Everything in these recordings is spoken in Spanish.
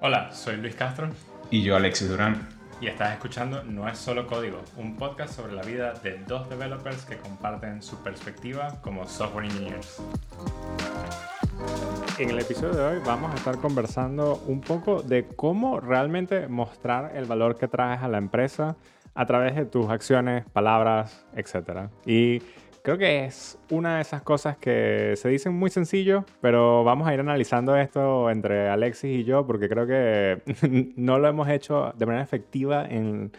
Hola, soy Luis Castro. Y yo, Alexis Durán. Y estás escuchando No es solo código, un podcast sobre la vida de dos developers que comparten su perspectiva como software engineers. En el episodio de hoy vamos a estar conversando un poco de cómo realmente mostrar el valor que traes a la empresa a través de tus acciones, palabras, etc. Y Creo que es una de esas cosas que se dicen muy sencillo, pero vamos a ir analizando esto entre Alexis y yo porque creo que no lo hemos hecho de manera efectiva en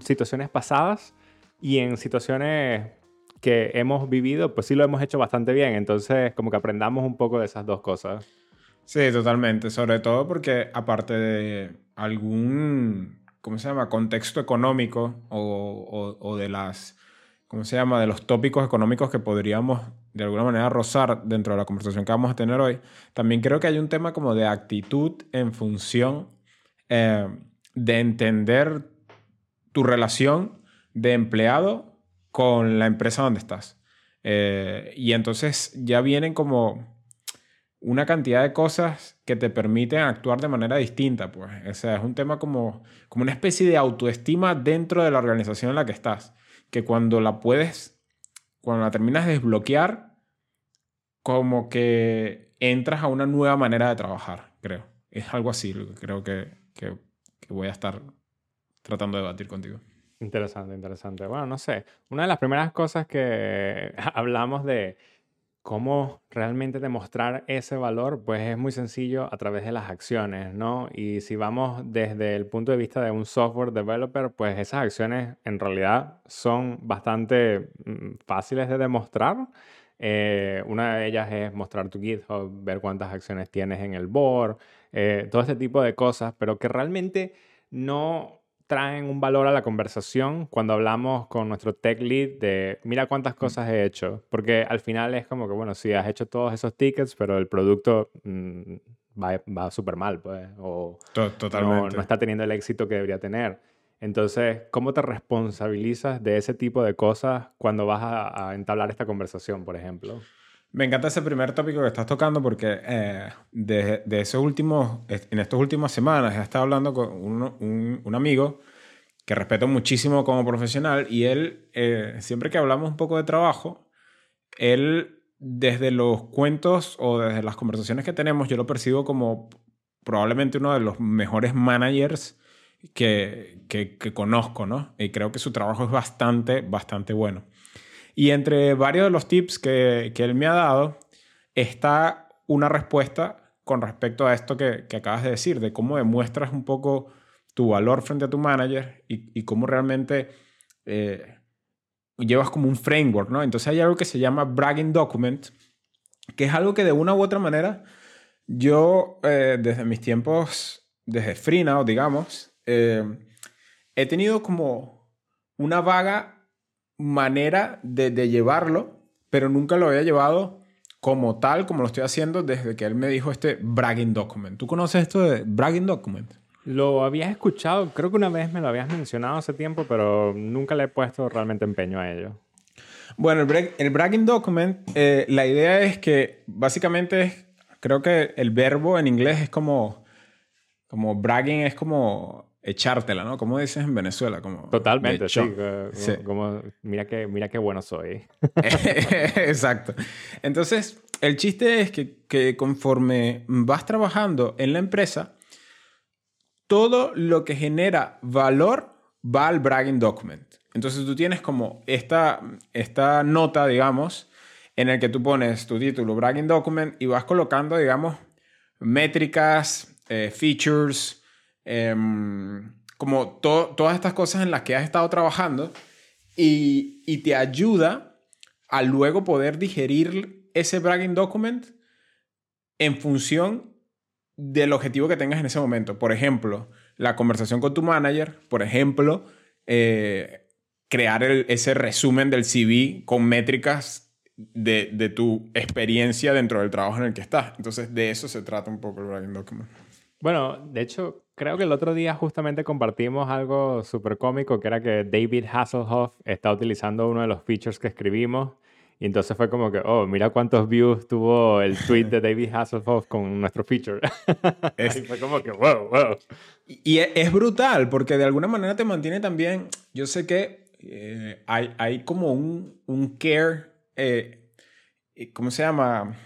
situaciones pasadas y en situaciones que hemos vivido, pues sí lo hemos hecho bastante bien. Entonces, como que aprendamos un poco de esas dos cosas. Sí, totalmente. Sobre todo porque aparte de algún, ¿cómo se llama?, contexto económico o, o de las ¿cómo se llama?, de los tópicos económicos que podríamos de alguna manera rozar dentro de la conversación que vamos a tener hoy, también creo que hay un tema como de actitud en función eh, de entender tu relación de empleado con la empresa donde estás. Eh, y entonces ya vienen como una cantidad de cosas que te permiten actuar de manera distinta, pues. O sea, es un tema como, como una especie de autoestima dentro de la organización en la que estás que cuando la puedes, cuando la terminas de desbloquear, como que entras a una nueva manera de trabajar, creo. Es algo así lo que creo que, que, voy a estar tratando de debatir contigo. Interesante, interesante. Bueno, no sé. Una de las primeras cosas que hablamos de ¿Cómo realmente demostrar ese valor? Pues es muy sencillo a través de las acciones, ¿no? Y si vamos desde el punto de vista de un software developer, pues esas acciones en realidad son bastante mm, fáciles de demostrar. Eh, una de ellas es mostrar tu GitHub, ver cuántas acciones tienes en el board, eh, todo este tipo de cosas, pero que realmente no traen un valor a la conversación cuando hablamos con nuestro tech lead de mira cuántas cosas he hecho. Porque al final es como que, bueno, sí, has hecho todos esos tickets, pero el producto mm, va, va súper mal, pues. O Totalmente. No, está teniendo el éxito que debería tener. Entonces, ¿cómo te responsabilizas de ese tipo de cosas cuando vas a, entablar esta conversación, por ejemplo? Me encanta ese primer tópico que estás tocando porque eh, de, de, esos últimos, en estas últimas semanas he estado hablando con un, amigo que respeto muchísimo como profesional y él, eh, siempre que hablamos un poco de trabajo, él desde los cuentos o desde las conversaciones que tenemos, yo lo percibo como probablemente uno de los mejores managers que, que, que conozco, ¿no? Y creo que su trabajo es bastante, bastante bueno. Y entre varios de los tips que, que él me ha dado está una respuesta con respecto a esto que, que, acabas de decir, de cómo demuestras un poco tu valor frente a tu manager y, y cómo realmente eh, llevas como un framework, ¿no? Entonces hay algo que se llama bragging document, que es algo que de una u otra manera yo eh, desde mis tiempos, desde FreeNow, digamos, eh, he tenido como una vaga manera de, llevarlo, pero nunca lo había llevado como tal, como lo estoy haciendo desde que él me dijo este bragging document. ¿Tú conoces esto de bragging document? Lo habías escuchado, creo que una vez me lo habías mencionado hace tiempo, pero nunca le he puesto realmente empeño a ello. Bueno, el, bragging document, eh, la idea es que básicamente creo que el verbo en inglés es como, como bragging es como echártela, ¿no? Como dices en Venezuela, como totalmente, sí, como, mira qué mira qué bueno soy. Exacto. Entonces, el chiste es que, que, conforme vas trabajando en la empresa, todo lo que genera valor va al bragging document. Entonces tú tienes como esta, esta nota, digamos, en el que tú pones tu título, bragging document, y vas colocando, digamos, métricas, eh, features, Em, como todas estas cosas en las que has estado trabajando y, y, te ayuda a luego poder digerir ese bragging document en función del objetivo que tengas en ese momento. Por ejemplo, la conversación con tu manager, por ejemplo, eh, crear ese resumen del CV con métricas de, de, tu experiencia dentro del trabajo en el que estás. Entonces, de eso se trata un poco el bragging document. Bueno, de hecho, creo que el otro día justamente compartimos algo súper cómico, que era que David Hasselhoff está utilizando uno de los features que escribimos Y entonces fue como que, oh, mira cuántos views tuvo el tweet de David Hasselhoff con nuestro feature. y fue como que, wow, wow. Y es brutal porque de alguna manera te mantiene también, yo sé que eh, hay, hay como un, un care, eh, ¿cómo se llama?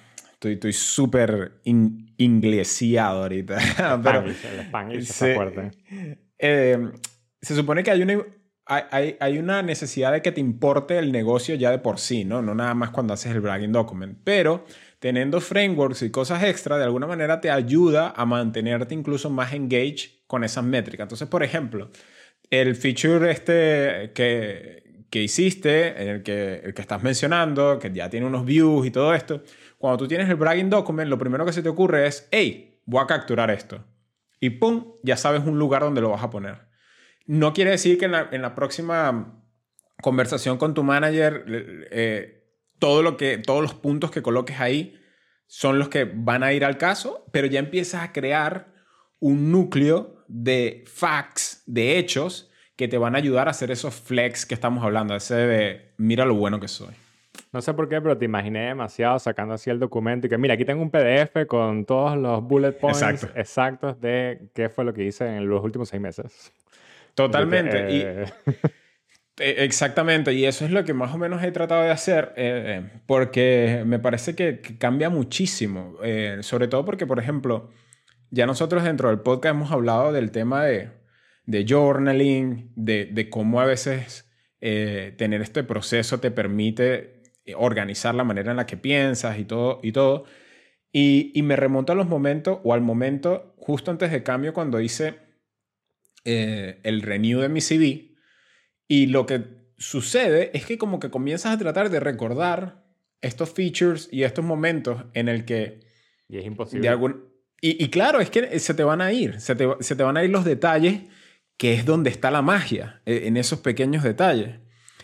Estoy súper inglesiado ahorita. Pero, el Spanglish se, está fuerte. Eh, se supone que hay una, hay, hay, una necesidad de que te importe el negocio ya de por sí, ¿no? No nada más cuando haces el bragging document. Pero teniendo frameworks y cosas extra, de alguna manera te ayuda a mantenerte incluso más engaged con esas métricas. Entonces, por ejemplo, el feature este que, que hiciste, el que, el que estás mencionando, que ya tiene unos views y todo esto, cuando tú tienes el bragging document, lo primero que se te ocurre es, hey, voy a capturar esto. Y pum, ya sabes un lugar donde lo vas a poner. No quiere decir que en la, próxima conversación con tu manager, eh, todo lo que, todos los puntos que coloques ahí son los que van a ir al caso, pero ya empiezas a crear un núcleo de facts, de hechos, que te van a ayudar a hacer esos flex que estamos hablando, ese de mira lo bueno que soy. No sé por qué, pero te imaginé demasiado sacando así el documento y que mira, aquí tengo un PDF con todos los bullet points exactos de qué fue lo que hice en los últimos seis meses. Totalmente. Y, eh, e, exactamente. Y eso es lo que más o menos he tratado de hacer, eh, eh, porque me parece que, cambia muchísimo. sobre todo porque, por ejemplo, ya nosotros dentro del podcast hemos hablado del tema de, de journaling, de, de, cómo a veces tener este proceso te permite organizar la manera en la que piensas y todo. Y, todo. y, y me remonto a los momentos o al momento justo antes de cambio cuando hice eh, el renew de mi CV y lo que sucede es que como que comienzas a tratar de recordar estos features y estos momentos en el que... Y es imposible. y, claro, es que se te van a ir, se te, se te van a ir los detalles, que es donde está la magia, en esos pequeños detalles.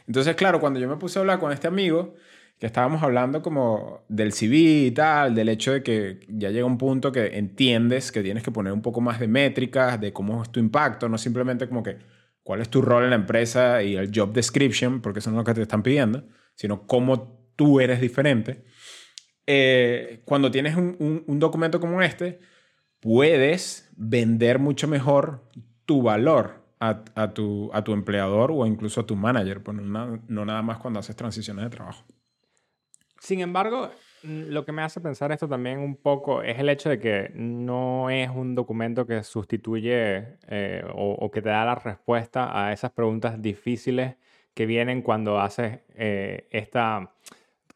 Entonces, claro, cuando yo me puse a hablar con este amigo, que estábamos hablando como del CV y tal, del hecho de que ya llega un punto que entiendes que tienes que poner un poco más de métricas, de cómo es tu impacto, no simplemente como que cuál es tu rol en la empresa y el job description, porque eso no es lo que te están pidiendo, sino cómo tú eres diferente. Eh, cuando tienes un, un, documento como este, puedes vender mucho mejor tu valor a, a, tu, a tu empleador o incluso a tu manager, pues no, no nada más cuando haces transiciones de trabajo. Sin embargo, lo que me hace pensar esto también un poco es el hecho de que no es un documento que sustituye eh, o, que te da la respuesta a esas preguntas difíciles que vienen cuando haces eh, esta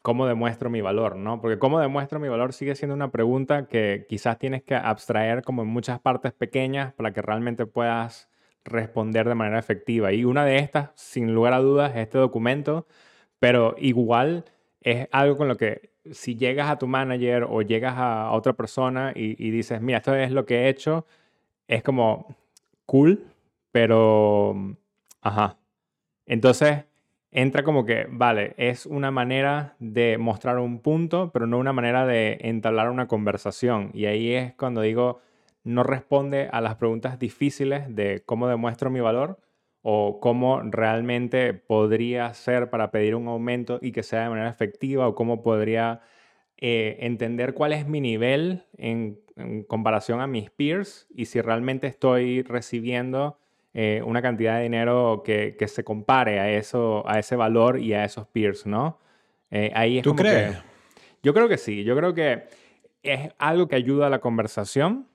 cómo demuestro mi valor, ¿no? Porque cómo demuestro mi valor sigue siendo una pregunta que quizás tienes que abstraer como en muchas partes pequeñas para que realmente puedas responder de manera efectiva. Y una de estas, sin lugar a dudas, es este documento, pero igual es algo con lo que si llegas a tu manager o llegas a otra persona y, dices, mira, esto es lo que he hecho, es como cool, pero, ajá. Entonces, entra como que, vale, es una manera de mostrar un punto, pero no una manera de entablar una conversación. Y ahí es cuando digo, no responde a las preguntas difíciles de cómo demuestro mi valor, o cómo realmente podría ser para pedir un aumento y que sea de manera efectiva o cómo podría eh, entender cuál es mi nivel en, comparación a mis peers y si realmente estoy recibiendo eh, una cantidad de dinero que, se compare a, eso, a ese valor y a esos peers, ¿no? Eh, ahí es ¿Tú crees? yo creo que sí, yo creo que es algo que ayuda a la conversación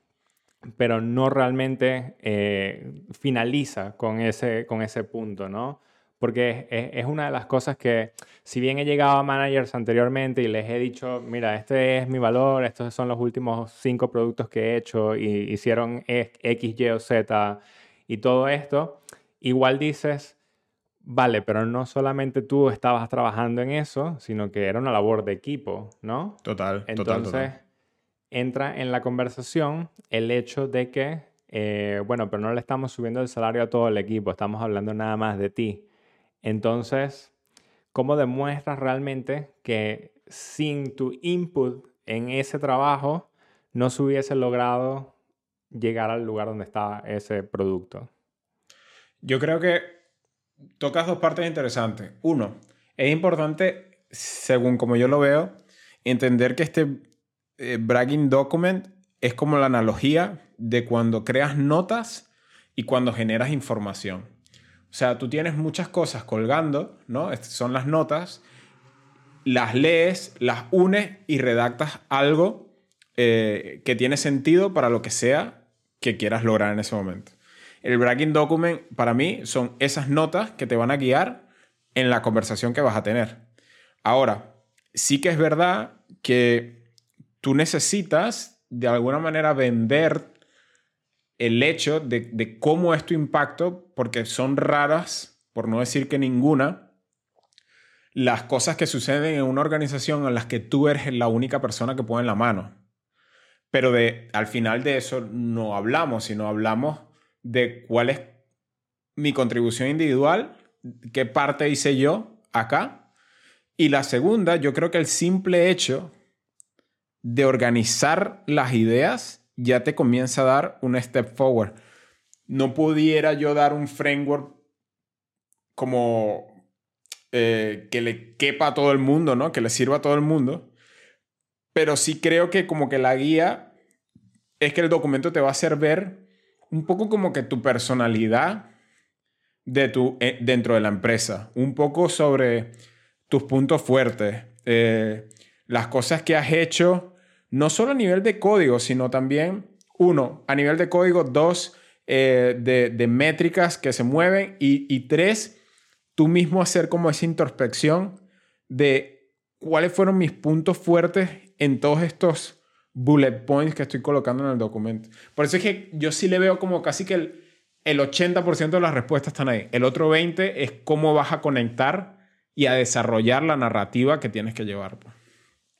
pero no realmente eh, finaliza con ese, con ese punto, ¿no? Porque es, una de las cosas que, si bien he llegado a managers anteriormente y les he dicho, mira, este es mi valor, estos son los últimos cinco productos que he hecho y hicieron X, Y o Z y todo esto, igual dices, vale, pero no solamente tú estabas trabajando en eso, sino que era una labor de equipo, ¿no? Total, Entonces, total entra en la conversación el hecho de que, eh, bueno, pero no le estamos subiendo el salario a todo el equipo, estamos hablando nada más de ti. Entonces, ¿cómo demuestras realmente que sin tu input en ese trabajo no se hubiese logrado llegar al lugar donde está ese producto? Yo creo que tocas dos partes interesantes. Uno, es importante según como yo lo veo, entender que este eh, bragging document es como la analogía de cuando creas notas y cuando generas información. O sea, tú tienes muchas cosas colgando, ¿no? Son las notas, las lees, las unes y redactas algo eh, que tiene sentido para lo que sea que quieras lograr en ese momento. El bragging document para mí son esas notas que te van a guiar en la conversación que vas a tener. Ahora, sí que es verdad que tú necesitas de alguna manera vender el hecho de, cómo es tu impacto, porque son raras, por no decir que ninguna, las cosas que suceden en una organización en las que tú eres la única persona que pone la mano. Pero de, al final de eso no hablamos, sino hablamos de cuál es mi contribución individual, qué parte hice yo acá. Y la segunda, yo creo que el simple hecho de organizar las ideas ya te comienza a dar un step forward. No pudiera yo dar un framework como eh, que le quepa a todo el mundo, ¿no? Que le sirva a todo el mundo. Pero sí creo que como que la guía es que el documento te va a hacer ver un poco como que tu personalidad de tu, eh, dentro de la empresa, un poco sobre tus puntos fuertes, eh, las cosas que has hecho no solo a nivel de código, sino también, uno, a nivel de código, dos, eh, de, métricas que se mueven y, tres, tú mismo hacer como esa introspección de cuáles fueron mis puntos fuertes en todos estos bullet points que estoy colocando en el documento. Por eso es que yo sí le veo como casi que el, el 80% de las respuestas están ahí. El otro 20% es cómo vas a conectar y a desarrollar la narrativa que tienes que llevar. Pues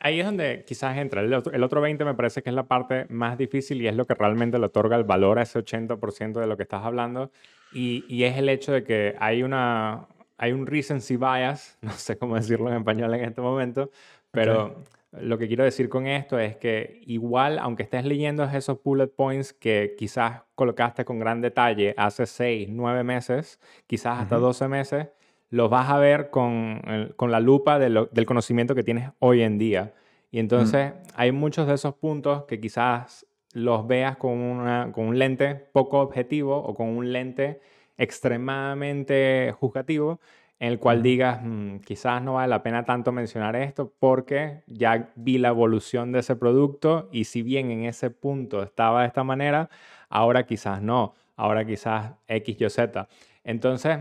ahí es donde quizás entra. El otro, el otro 20 me parece que es la parte más difícil y es lo que realmente le otorga el valor a ese 80% de lo que estás hablando. Y, y, es el hecho de que hay, una, hay un recency bias, no sé cómo decirlo en español en este momento, pero lo que quiero decir con esto es que igual, aunque estés leyendo esos bullet points que quizás colocaste con gran detalle hace 6, 9 meses, quizás hasta 12 meses, los vas a ver con, con la lupa del conocimiento que tienes hoy en día. Y entonces hay muchos de esos puntos que quizás los veas con, una, con un lente poco objetivo o con un lente extremadamente juzgativo en el cual digas, mm, quizás no vale la pena tanto mencionar esto porque ya vi la evolución de ese producto y si bien en ese punto estaba de esta manera, ahora quizás no, ahora quizás X, Y, Z. Entonces,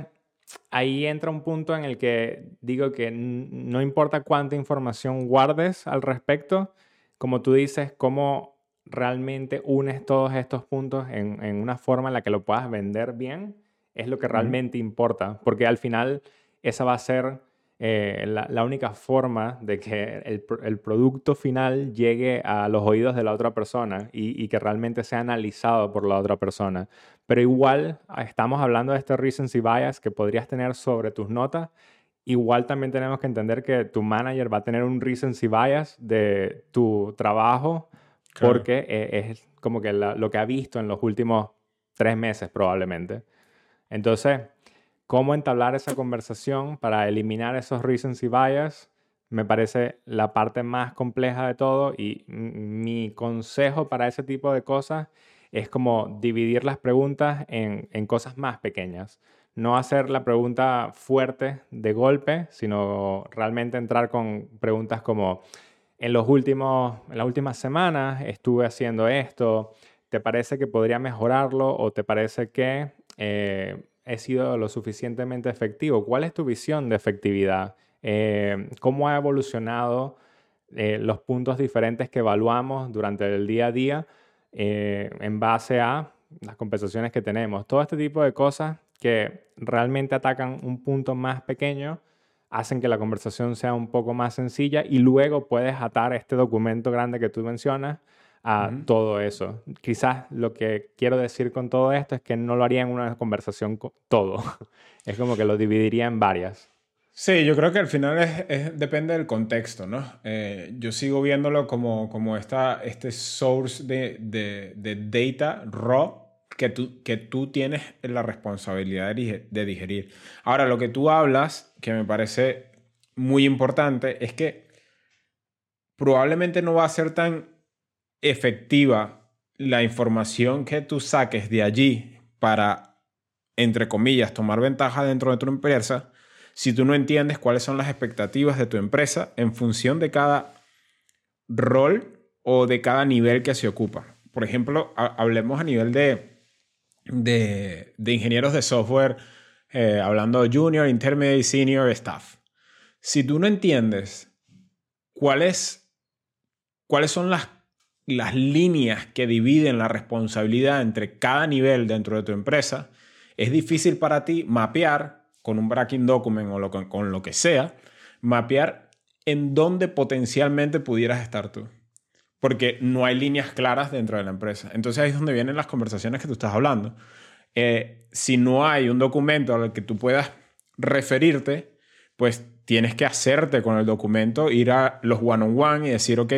ahí entra un punto en el que digo que no importa cuánta información guardes al respecto, como tú dices, cómo realmente unes todos estos puntos en, una forma en la que lo puedas vender bien, es lo que realmente importa, porque al final esa va a ser eh, la, única forma de que el, producto final llegue a los oídos de la otra persona y, que realmente sea analizado por la otra persona. Pero igual ah, estamos hablando de este recency bias que podrías tener sobre tus notas. Igual también tenemos que entender que tu manager va a tener un recency bias de tu trabajo porque e, es como que lo que ha visto en los últimos tres meses probablemente. Entonces, cómo entablar esa conversación para eliminar esos reasons y bias me parece la parte más compleja de todo y mi consejo para ese tipo de cosas es como dividir las preguntas en, cosas más pequeñas. No hacer la pregunta fuerte de golpe, sino realmente entrar con preguntas como, en, los últimos, en las últimas semanas estuve haciendo esto, ¿te parece que podría mejorarlo o te parece que eh, he sido lo suficientemente efectivo? ¿Cuál es tu visión de efectividad? Eh, ¿Cómo ha evolucionado eh, los puntos diferentes que evaluamos durante el día a día eh, en base a las compensaciones que tenemos? Todo este tipo de cosas que realmente atacan un punto más pequeño hacen que la conversación sea un poco más sencilla y luego puedes atar este documento grande que tú mencionas a todo eso. Quizás lo que quiero decir con todo esto es que no lo haría en una conversación todo. es como que lo dividiría en varias. Sí, yo creo que al final es, depende del contexto, ¿no? Eh, yo sigo viéndolo como, como esta, este source de, de, de, data raw que tú, que tú tienes la responsabilidad de, de digerir. Ahora, lo que tú hablas, que me parece muy importante es que probablemente no va a ser tan efectiva la información que tú saques de allí para, entre comillas, tomar ventaja dentro de tu empresa si tú no entiendes cuáles son las expectativas de tu empresa en función de cada rol o de cada nivel que se ocupa. Por ejemplo, hablemos a nivel de, de, ingenieros de software, eh, hablando junior, intermediate, senior, staff. Si tú no entiendes cuáles, cuáles son las, las líneas que dividen la responsabilidad entre cada nivel dentro de tu empresa, es difícil para ti mapear con un breaking document o con lo que sea, mapear en dónde potencialmente pudieras estar tú. Porque no hay líneas claras dentro de la empresa. Entonces ahí es donde vienen las conversaciones que tú estás hablando. Eh, si no hay un documento al que tú puedas referirte, pues tienes que hacerte con el documento, ir a los one-on-one y decir, ok,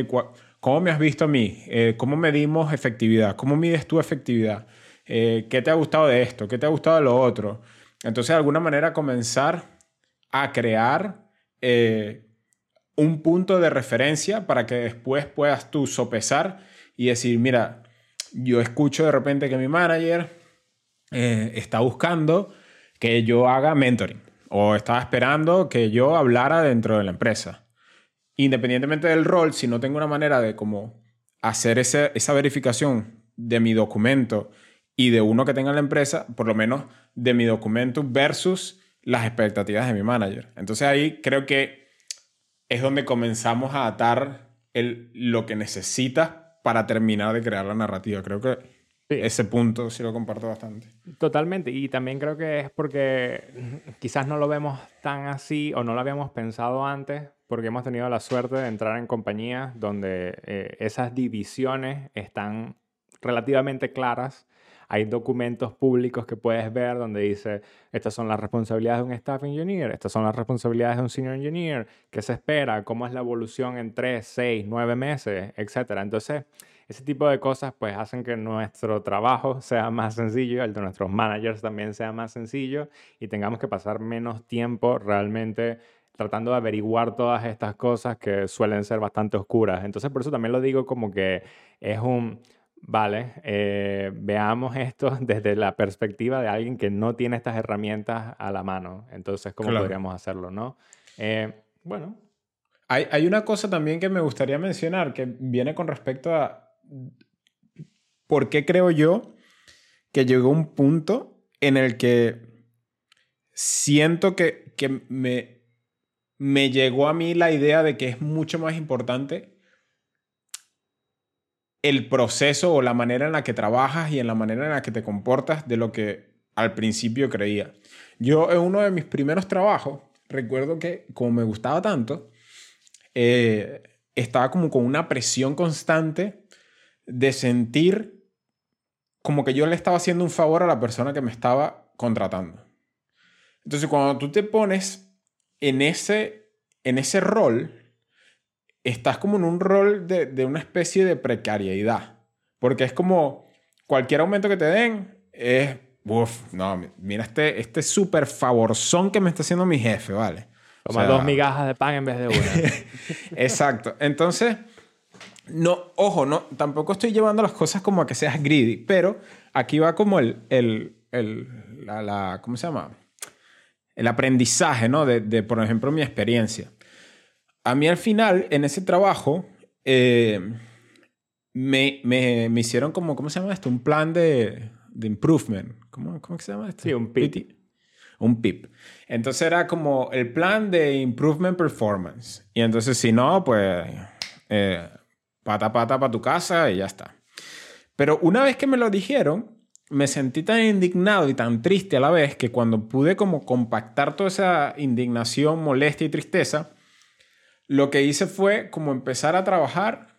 ¿cómo me has visto a mí? Eh, ¿Cómo medimos efectividad? ¿Cómo mides tu efectividad? Eh, ¿Qué te ha gustado de esto? ¿Qué te ha gustado de lo otro? Entonces, de alguna manera, comenzar a crear un punto de referencia para que después puedas tú sopesar y decir, mira, yo escucho de repente que mi manager eh, está buscando que yo haga mentoring o estaba esperando que yo hablara dentro de la empresa. Independientemente del rol, si no tengo una manera de como hacer esa verificación de mi documento y de uno que tenga la empresa, por lo menos de mi documento versus las expectativas de mi manager. Entonces ahí creo que es donde comenzamos a atar el, lo que necesitas para terminar de crear la narrativa. Creo que ese punto sí lo comparto bastante. Totalmente. Y también creo que es porque quizás no lo vemos tan así o no lo habíamos pensado antes, porque hemos tenido la suerte de entrar en compañías donde eh, esas divisiones están relativamente claras hay documentos públicos que puedes ver donde dice, estas son las responsabilidades de un staff engineer, estas son las responsabilidades de un senior engineer, qué se espera, cómo es la evolución en 3, 6, 9 meses, etc. Entonces, ese tipo de cosas pues hacen que nuestro trabajo sea más sencillo, el de nuestros managers también sea más sencillo y tengamos que pasar menos tiempo realmente tratando de averiguar todas estas cosas que suelen ser bastante oscuras. Entonces por eso también lo digo como que es un Vale, eh, veamos esto desde la perspectiva de alguien que no tiene estas herramientas a la mano. Entonces, ¿cómo podríamos hacerlo, no? Eh, bueno. Hay, hay, una cosa también que me gustaría mencionar que viene con respecto a por qué creo yo que llegó un punto en el que siento que, que me, me llegó a mí la idea de que es mucho más importante el proceso o la manera en la que trabajas y en la manera en la que te comportas de lo que al principio creía. Yo en uno de mis primeros trabajos, recuerdo que como me gustaba tanto, eh, estaba como con una presión constante de sentir como que yo le estaba haciendo un favor a la persona que me estaba contratando. Entonces, cuando tú te pones en ese, en ese rol, estás como en un rol de, una especie de precariedad. Porque es como cualquier aumento que te den es, uff, no, mira este, este súper favorzón que me está haciendo mi jefe, ¿vale? Toma dos migajas de pan en vez de una. Exacto. Entonces, no, ojo, no, tampoco estoy llevando las cosas como a que seas greedy, pero aquí va como el, el, el la, ¿cómo se llama? El aprendizaje, ¿no? De, de, por ejemplo, mi experiencia a mí al final, en ese trabajo, eh, me, me, me, hicieron como, ¿cómo se llama esto? Un plan de, de improvement. ¿Cómo, ¿Cómo se llama esto? Sí, un PIP. Un PIP. Entonces era como el plan de improvement performance. Y entonces si no, pues eh, pata pata para tu casa y ya está. Pero una vez que me lo dijeron, me sentí tan indignado y tan triste a la vez que cuando pude como compactar toda esa indignación, molestia y tristeza, lo que hice fue como empezar a trabajar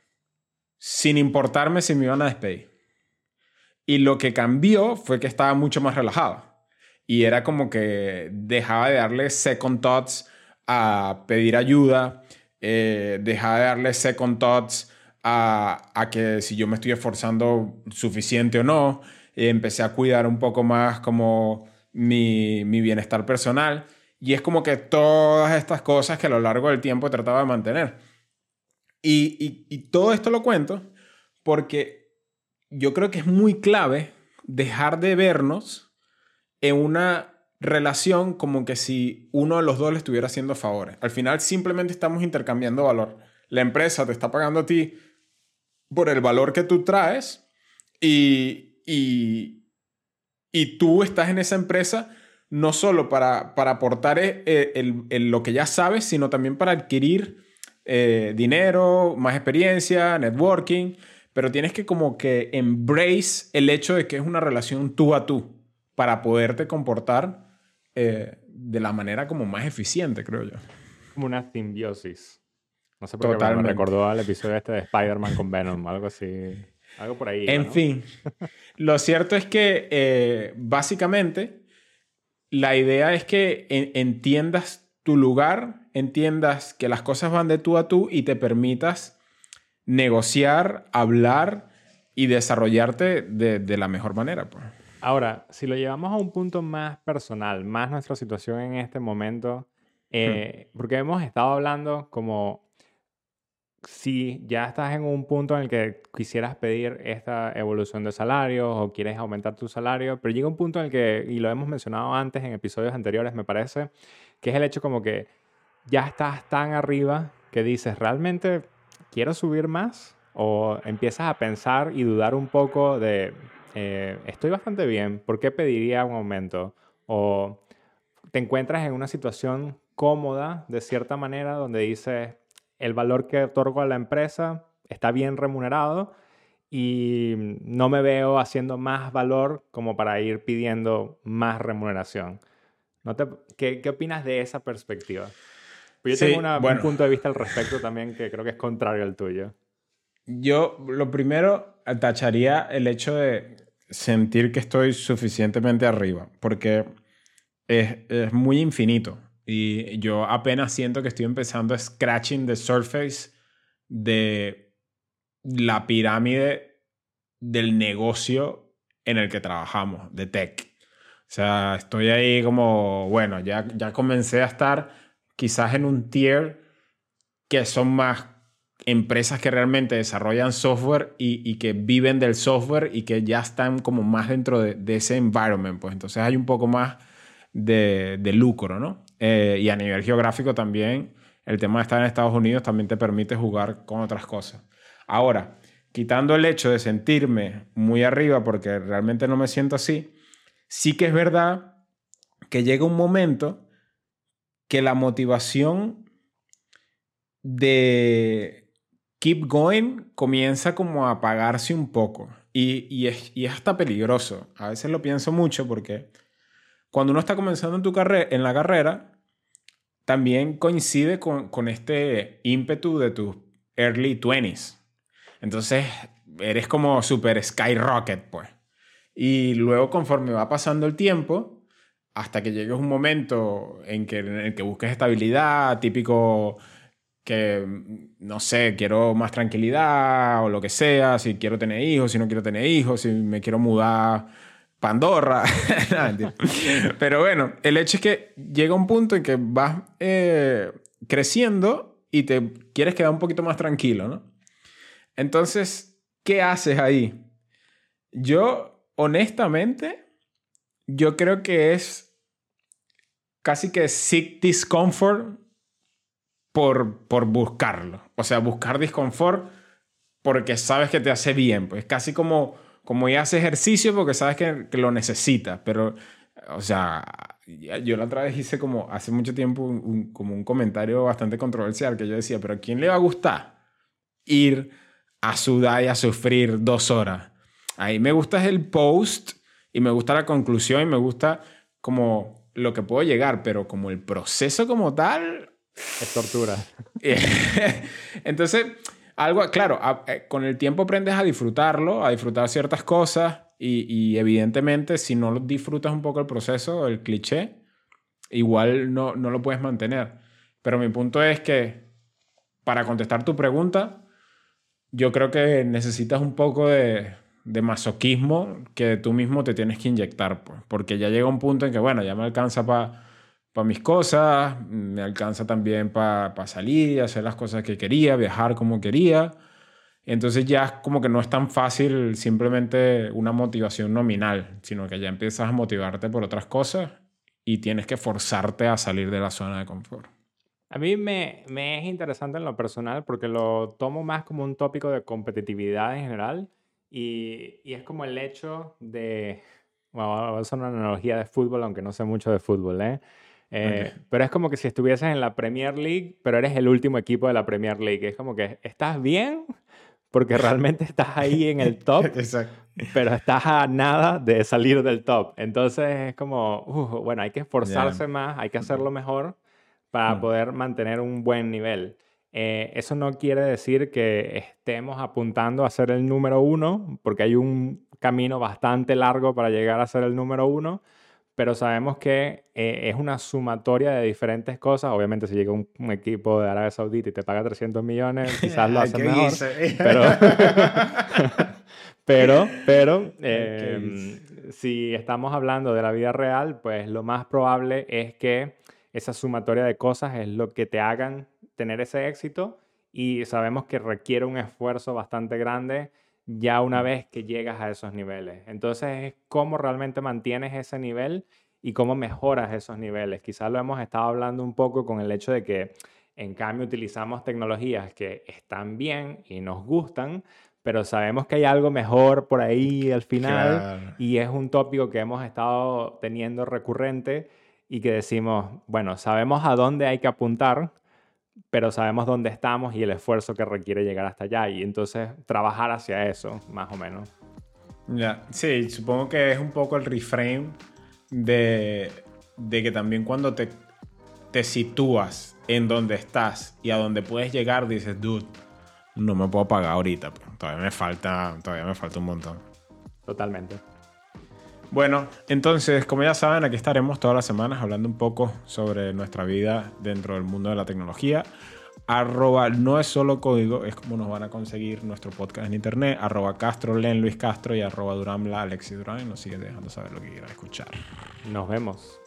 sin importarme si me iban a despedir. Y lo que cambió fue que estaba mucho más relajado. Y era como que dejaba de darle second thoughts a pedir ayuda, eh, dejaba de darle second thoughts a, a, que si yo me estoy esforzando suficiente o no. empecé a cuidar un poco más como mi, mi bienestar personal. Y es como que todas estas cosas que a lo largo del tiempo he tratado de mantener. Y, y, y todo esto lo cuento porque yo creo que es muy clave dejar de vernos en una relación como que si uno de los dos le estuviera haciendo favores. Al final simplemente estamos intercambiando valor. La empresa te está pagando a ti por el valor que tú traes y, y, y tú estás en esa empresa no solo para, para aportar eh, el, lo que ya sabes, sino también para adquirir eh, dinero, más experiencia, networking, pero tienes que como que embrace el hecho de que es una relación tú a tú para poderte comportar eh, de la manera como más eficiente, creo yo. Como una simbiosis. No sé por qué me recordó al episodio este de Spider-Man con Venom, algo así. Algo por ahí. En fin, lo cierto es que eh, básicamente la idea es que entiendas tu lugar, entiendas que las cosas van de tú a tú y te permitas negociar, hablar y desarrollarte de, de la mejor manera. Pues. Ahora, si lo llevamos a un punto más personal, más nuestra situación en este momento, eh, porque hemos estado hablando como si ya estás en un punto en el que quisieras pedir esta evolución de salario o quieres aumentar tu salario, pero llega un punto en el que, y lo hemos mencionado antes en episodios anteriores, me parece, que es el hecho como que ya estás tan arriba que dices, ¿realmente quiero subir más? O empiezas a pensar y dudar un poco de, eh, estoy bastante bien, ¿por qué pediría un aumento? O te encuentras en una situación cómoda, de cierta manera, donde dices, el valor que otorgo a la empresa está bien remunerado y no me veo haciendo más valor como para ir pidiendo más remuneración. ¿No te, qué, qué, opinas de esa perspectiva? Pues yo tengo un punto de vista al respecto también que creo que es contrario al tuyo. Yo lo primero tacharía el hecho de sentir que estoy suficientemente arriba, porque es, es, muy infinito. Y yo apenas siento que estoy empezando a scratching the surface de la pirámide del negocio en el que trabajamos, de tech. O sea, estoy ahí como, bueno, ya, ya comencé a estar quizás en un tier que son más empresas que realmente desarrollan software y, que viven del software y que ya están como más dentro de, ese environment, pues entonces hay un poco más de, lucro, ¿no? Eh, y a nivel geográfico también, el tema de estar en Estados Unidos también te permite jugar con otras cosas. Ahora, quitando el hecho de sentirme muy arriba, porque realmente no me siento así, sí que es verdad que llega un momento que la motivación de Keep Going comienza como a apagarse un poco. Y, y, es, y, hasta peligroso. A veces lo pienso mucho porque cuando uno está comenzando en, tu carrera, en la carrera, también coincide con, con este ímpetu de tus early 20s. Entonces, eres como super skyrocket, pues. Y luego, conforme va pasando el tiempo, hasta que llegues un momento en que, en el que busques estabilidad, típico que, no sé, quiero más tranquilidad o lo que sea, si quiero tener hijos, si no quiero tener hijos, si me quiero mudar Pandorra. Pero bueno, el hecho es que llega un punto en que vas eh, creciendo y te quieres quedar un poquito más tranquilo, ¿no? Entonces, ¿qué haces ahí? Yo, honestamente, yo creo que es casi que seek discomfort por, por buscarlo. O sea, buscar disconfort porque sabes que te hace bien. Pues casi como, como ya hace ejercicio porque sabes que, que lo necesitas. Pero, o sea, yo la otra vez hice como hace mucho tiempo un, como un comentario bastante controversial que yo decía, pero ¿a quién le va a gustar ir a sudar y a sufrir dos horas? Ahí me gusta el post y me gusta la conclusión y me gusta como lo que puedo llegar, pero como el proceso como tal, es tortura. Entonces, algo, claro, eh, con el tiempo aprendes a disfrutarlo, a disfrutar ciertas cosas y, evidentemente si no disfrutas un poco el proceso, el cliché, igual no, no lo puedes mantener. Pero mi punto es que para contestar tu pregunta, yo creo que necesitas un poco de, de masoquismo que tú mismo te tienes que inyectar, pues, porque ya llega un punto en que, bueno, ya me alcanza para para mis cosas, me alcanza también para salir y hacer las cosas que quería, viajar como quería. Entonces ya es como que no es tan fácil simplemente una motivación nominal, sino que ya empiezas a motivarte por otras cosas y tienes que forzarte a salir de la zona de confort. A mí me, me es interesante en lo personal porque lo tomo más como un tópico de competitividad en general y, y es como el hecho de, bueno, ser una analogía de fútbol, aunque no sé mucho de fútbol, ¿eh? Eh, Pero es como que si estuvieses en la Premier League, pero eres el último equipo de la Premier League. Es como que estás bien, porque realmente estás ahí en el top, pero estás a nada de salir del top. Entonces es como, uh, bueno, hay que esforzarse más, hay que hacerlo mejor para mm. poder mantener un buen nivel. Eh, eso no quiere decir que estemos apuntando a ser el número uno, porque hay un camino bastante largo para llegar a ser el número uno, pero sabemos que eh, es una sumatoria de diferentes cosas. Obviamente, si llega un, equipo de Arabia Saudita y te paga 300 millones, quizás lo hace mejor. pero, pero, pero em, si estamos hablando de la vida real, pues lo más probable es que esa sumatoria de cosas es lo que te hagan tener ese éxito y sabemos que requiere un esfuerzo bastante grande ya una vez que llegas a esos niveles. Entonces es cómo realmente mantienes ese nivel y cómo mejoras esos niveles. Quizás lo hemos estado hablando un poco con el hecho de que en cambio utilizamos tecnologías que están bien y nos gustan, pero sabemos que hay algo mejor por ahí al final y es un tópico que hemos estado teniendo recurrente y que decimos, bueno, sabemos a dónde hay que apuntar, pero sabemos dónde estamos y el esfuerzo que requiere llegar hasta allá y entonces trabajar hacia eso, más o menos. Ya, sí, supongo que es un poco el reframe de, de que también cuando te, te sitúas en donde estás y a donde puedes llegar, dices, dude, no me puedo pagar ahorita, pues, todavía me falta, todavía me falta un montón. Totalmente. Bueno, entonces, como ya saben, aquí estaremos todas las semanas hablando un poco sobre nuestra vida dentro del mundo de la tecnología. Arroba no es solo código, es como nos van a conseguir nuestro podcast en internet. Arroba Castro, Len Luis Castro y arroba Duramla, Alexis Durán. Y nos sigue dejando saber lo que quieran escuchar. Nos vemos.